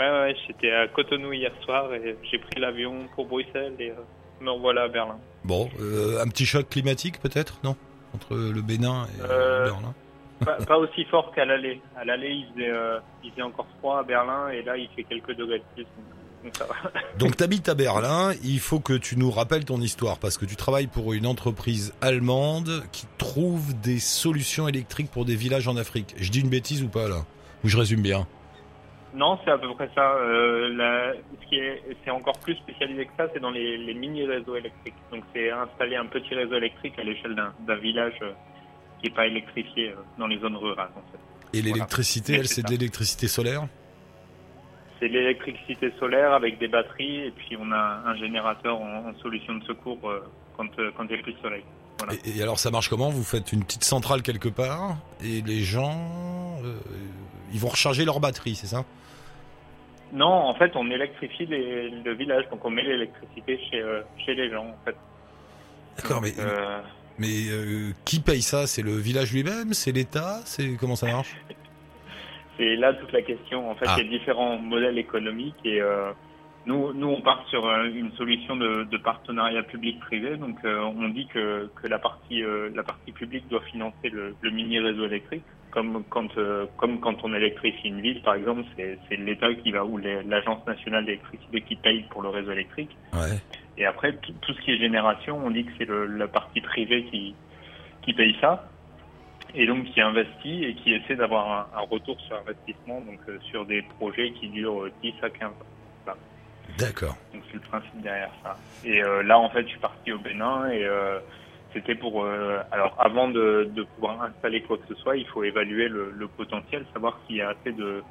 Ouais ouais, j'étais à Cotonou hier soir et j'ai pris l'avion pour Bruxelles et euh, me revoilà à Berlin. Bon, euh, un petit choc climatique, peut-être, non? Entre le Bénin et Euh, Berlin? Pas, pas aussi fort qu'à l'aller. À l'aller il faisait, euh, il faisait encore froid à Berlin et là il fait quelques degrés de plus, donc, donc ça va. [LAUGHS] Donc t'habites à Berlin, il faut que tu nous rappelles ton histoire parce que tu travailles pour une entreprise allemande qui trouve des solutions électriques pour des villages en Afrique. Je dis une bêtise ou pas là? Ou je résume bien? Non, c'est à peu près ça. Euh, la- ce qui est, c'est encore plus spécialisé que ça, c'est dans les, les mini réseaux électriques. Donc c'est installer un petit réseau électrique à l'échelle d'un, village euh, qui n'est pas électrifié euh, dans les zones rurales. En fait. Et l'électricité, elle, c'est de l'électricité solaire? C'est de l'électricité solaire avec des batteries et puis on a un générateur en, en solution de secours quand quand il n'y a plus de soleil. Voilà. et, et alors ça marche comment? Vous faites une petite centrale quelque part et les gens, ils vont recharger leur batterie, c'est ça? Non, en fait, on électrifie les, le village, donc on met l'électricité chez euh, chez les gens. En fait. D'accord, mais, euh, mais euh, qui paye ça? C'est le village lui-même? C'est l'État? C'est comment ça marche? [LAUGHS] C'est là toute la question. En fait, Ah. il y a différents modèles économiques et nous nous on part sur une solution de, de partenariat public-privé. Donc on dit que que la partie la partie publique doit financer le, le mini réseau électrique. Comme quand euh, comme quand on électrifie une ville, par exemple, c'est l'État qui va ou l'agence nationale d'électricité qui paye pour le réseau électrique. Ouais. Et après, tout, tout ce qui est génération, on dit que c'est la partie privée qui, qui paye ça. Et donc qui investit et qui essaie d'avoir un, un retour sur investissement, donc euh, sur des projets qui durent euh, 10 à 15 ans. D'accord. Donc c'est le principe derrière ça. Et euh, là, en fait, je suis parti au Bénin et euh, c'était pour. euh, alors, avant de, pouvoir installer quoi que ce soit, il faut évaluer le, potentiel, savoir s'il y a assez de,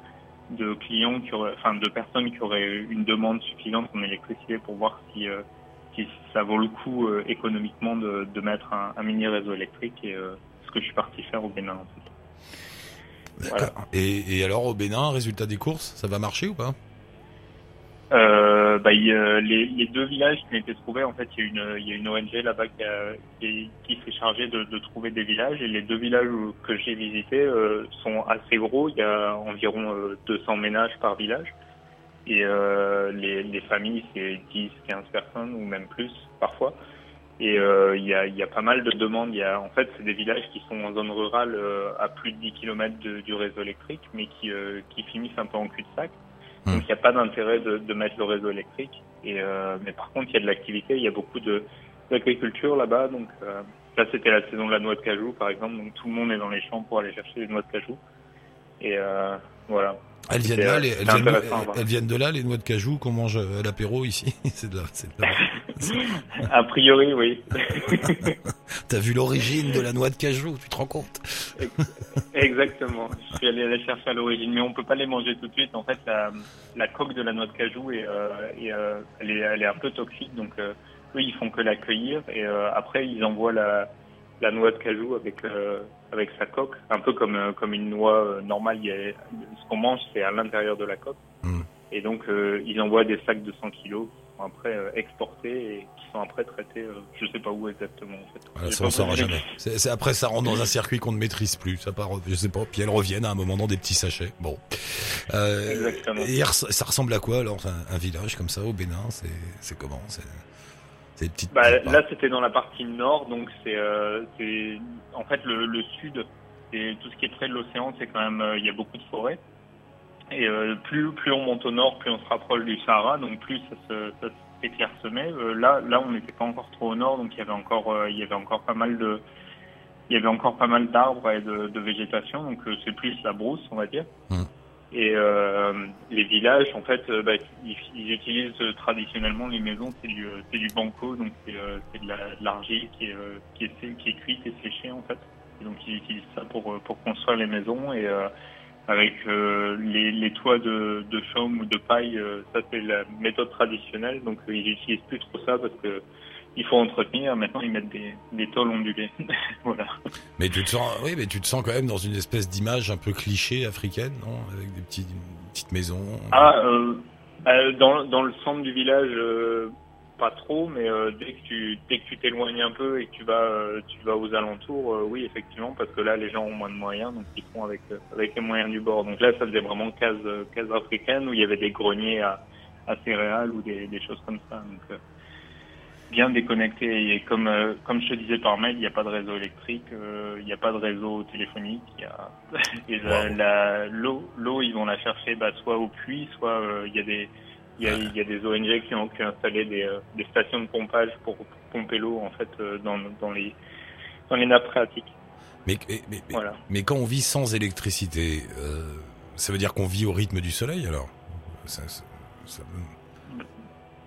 de clients qui auraient, enfin, de personnes qui auraient une demande suffisante en électricité pour voir si, euh, si ça vaut le coup euh, économiquement de, de mettre un, mini réseau électrique et ce que je suis parti faire au Bénin. En fait. D'accord. Et, et alors au Bénin, résultat des courses, ça va marcher ou pas? Euh, bah, les, deux villages qui été trouvés, en fait, il y a une, une ONG là-bas qui, qui, qui s'est chargée de, de trouver des villages. Et les deux villages que j'ai visités euh, sont assez gros. Il y a environ euh, 200 ménages par village. Et euh, les, les familles, c'est 10, 15 personnes ou même plus parfois. Et euh, il y, a, pas mal de demandes. En fait, c'est des villages qui sont en zone rurale euh, à plus de 10 km du réseau électrique, mais qui, euh, qui finissent un peu en cul-de-sac. Hmm. Donc il n'y a pas d'intérêt de, de mettre le réseau électrique. Et euh, mais par contre, il y a de l'activité, il y a beaucoup de d'agriculture là-bas. Donc euh, là, c'était la saison de la noix de cajou, par exemple. Donc tout le monde est dans les champs pour aller chercher des noix de cajou. Et euh, voilà. Elles viennent C'est, là, euh, les, elles, viennent, elles de là, les noix de cajou qu'on mange à l'apéro ici. [LAUGHS] c'est de là. A priori, oui. [LAUGHS] T'as vu l'origine de la noix de cajou, tu te rends compte? Exactement. Je suis allé les chercher à l'origine, mais on peut pas les manger tout de suite. En fait, la, la coque de la noix de cajou est, euh, est, euh, elle est, elle est un peu toxique, donc euh, eux ils font que la cueillir et après ils envoient la, la noix de cajou avec avec sa coque, un peu comme euh, comme une noix euh, normale. Il y a, ce qu'on mange c'est à l'intérieur de la coque, Mm. et donc euh, ils envoient des sacs de 100 kilos qui sont après euh, exportés et qui sont après traités. euh, je sais pas où exactement en fait. Voilà, J'ai ça on saura jamais. C'est- après ça rentre dans un circuit qu'on ne maîtrise plus. Ça part, je sais pas. Puis elles reviennent à un moment dans des petits sachets. Bon. Exactement. et ça ressemble à quoi alors un, un village comme ça au Bénin? C'est, comment? Petites. Bah, petites- là, c'était dans la partie nord, donc c'est, euh, en fait, le, le sud, et tout ce qui est près de l'océan, c'est quand même, euh, il y a beaucoup de forêts. Et euh, plus, plus on monte au nord, plus on se rapproche du Sahara, donc plus ça se, ça. Euh, là, là, on n'était pas encore trop au nord, donc il y avait encore, il y avait encore pas mal de, il y avait encore pas mal d'arbres et de, de végétation, donc c'est plus la brousse, on va dire. Hmm. Et euh, les villages, en fait, euh, bah, ils, ils utilisent euh, traditionnellement les maisons, c'est du, euh, du banco, donc c'est, c'est de, la, de l'argile qui est, qui, est, qui est cuite et séchée en fait. Donc ils utilisent ça pour, pour construire les maisons et euh, avec euh, les, les toits de, de chaume ou de paille, ça c'est la méthode traditionnelle. Donc ils utilisent plus trop ça parce que il faut entretenir. Maintenant ils mettent des, des tôles ondulées. [LAUGHS] voilà. Mais tu te sens, oui, mais tu te sens quand même dans une espèce d'image un peu cliché africaine, non? Avec des petits, petites maisons. Ah, euh, euh, dans, dans le centre du village, euh, pas trop, mais dès que tu dès que tu t'éloignes un peu et que tu vas tu vas aux alentours, oui effectivement, parce que là les gens ont moins de moyens, donc ils font avec avec les moyens du bord. Donc là, ça faisait vraiment case case africaine où il y avait des greniers à, à céréales ou des, des choses comme ça. Donc bien déconnecté et comme euh, comme je te disais par mail, il n'y a pas de réseau électrique, euh, il n'y a pas de réseau téléphonique, y a [LAUGHS] et Wow. l'eau l'eau ils vont la chercher bah, soit au puits, soit euh, il y a des il y a, il y a des ONG qui ont, qui ont installé des, euh, des stations de pompage pour, pour pomper l'eau en fait euh, dans dans les dans les nappes phréatiques. Mais, mais, mais, Voilà. mais quand on vit sans électricité, euh, ça veut dire qu'on vit au rythme du soleil alors? Ça- ça- ça-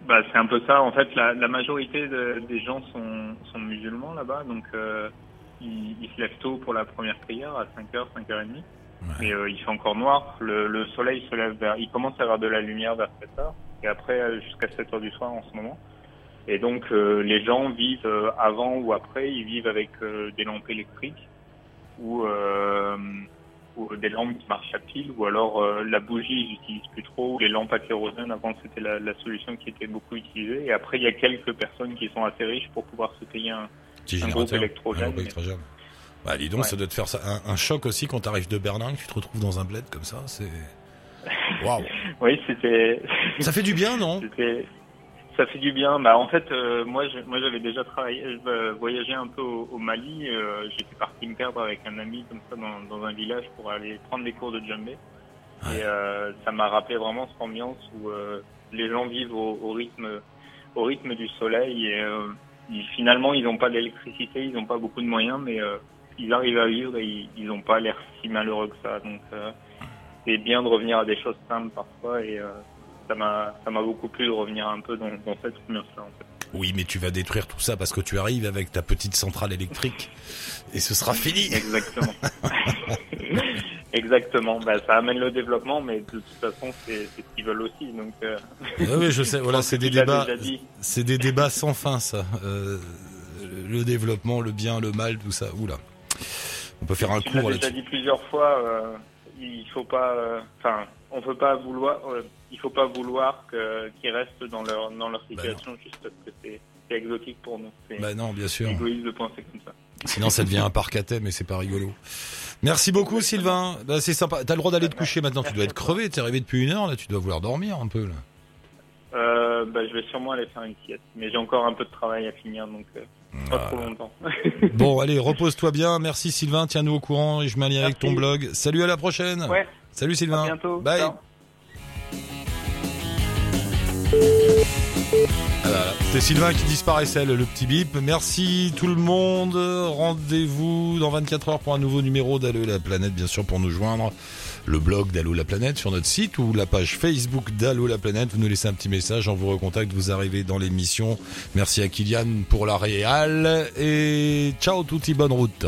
Bah, c'est un peu ça. En fait, la, la majorité de- des gens sont, sont musulmans là-bas, donc euh, ils, ils se lèvent tôt pour la première prière à 5h, 5h30. Ouais. Et euh, il fait encore noir. Le, le soleil se lève vers. Il commence à avoir de la lumière vers 7h et après euh, jusqu'à 7h du soir en ce moment. Et donc euh, les gens vivent avant ou après, ils vivent avec des lampes électriques ou, ou des lampes qui marchent à pile ou alors euh, la bougie ils n'utilisent plus trop. Les lampes à kérosène avant c'était la, la solution qui était beaucoup utilisée. Et après il y a quelques personnes qui sont assez riches pour pouvoir se payer un, un groupe électrogène, Un groupe mais- électrogène. Bah dis donc, Ouais. ça doit te faire ça. Un, un choc aussi quand t'arrives de Berlin, que tu te retrouves dans un bled comme ça, c'est... [LAUGHS] Waouh Oui, c'était Ça fait du bien, non? C'était, ça fait du bien. Bah en fait, euh, moi, je- moi j'avais déjà travaillé, euh, voyagé un peu au, au Mali. euh, J'étais parti me perdre avec un ami comme ça dans, dans un village pour aller prendre des cours de djembé. Et euh, ça m'a rappelé vraiment cette ambiance où euh, les gens vivent au, au rythme, au rythme du soleil et euh, ils- finalement ils n'ont pas d'électricité, ils n'ont pas beaucoup de moyens, mais euh, ils arrivent à vivre et ils- n'ont pas l'air si malheureux que ça. Donc euh, c'est bien de revenir à des choses simples parfois et euh, ça m'a ça m'a beaucoup plu de revenir un peu dans, dans cette ambiance-là. En fait. Oui, mais tu vas détruire tout ça parce que tu arrives avec ta petite centrale électrique et ce sera fini. Exactement. [LAUGHS] Exactement. Bah, ça amène le développement, mais de toute façon, c'est ce qu'ils veulent aussi. Donc, euh, oui, je sais. Voilà, [LAUGHS] c'est des débats. déjà. C'est des débats sans fin, ça. Euh, le développement, le bien, le mal, tout ça. Oula. On peut faire un Tu l'as cours déjà là-dessus. dit plusieurs fois. euh, il faut pas. euh, Enfin, on peut pas vouloir. Il faut pas vouloir que qu'ils restent dans leur dans leur situation juste parce que c'est c'est exotique pour nous. C'est Bah non, bien sûr. égoïste de penser comme ça. Sinon, ça devient un parc à thème et c'est pas rigolo. Merci beaucoup, Sylvain. Bah, c'est sympa. T'as le droit d'aller te coucher maintenant. Tu dois être crevé. T'es arrivé depuis une heure là. Tu dois vouloir dormir un peu là. Euh, bah, je vais sûrement aller faire une sieste, mais j'ai encore un peu de travail à finir, donc euh, pas trop longtemps. [LAUGHS] Bon, allez, repose-toi bien. Merci Sylvain. Tiens-nous au courant et je lien avec ton blog. Salut à la prochaine. Ouais. Salut Sylvain. À bientôt. Bye. Ciao. C'est Sylvain qui disparaissait, le, petit bip. Merci tout le monde. Rendez-vous dans 24 heures pour un nouveau numéro d'Allo la planète, bien sûr, pour nous joindre. Le blog d'Allo la planète sur notre site ou la page Facebook d'Allo la planète. Vous nous laissez un petit message, on vous recontacte, vous arrivez dans l'émission. Merci à Kylian pour la réal et ciao touti, bonne route.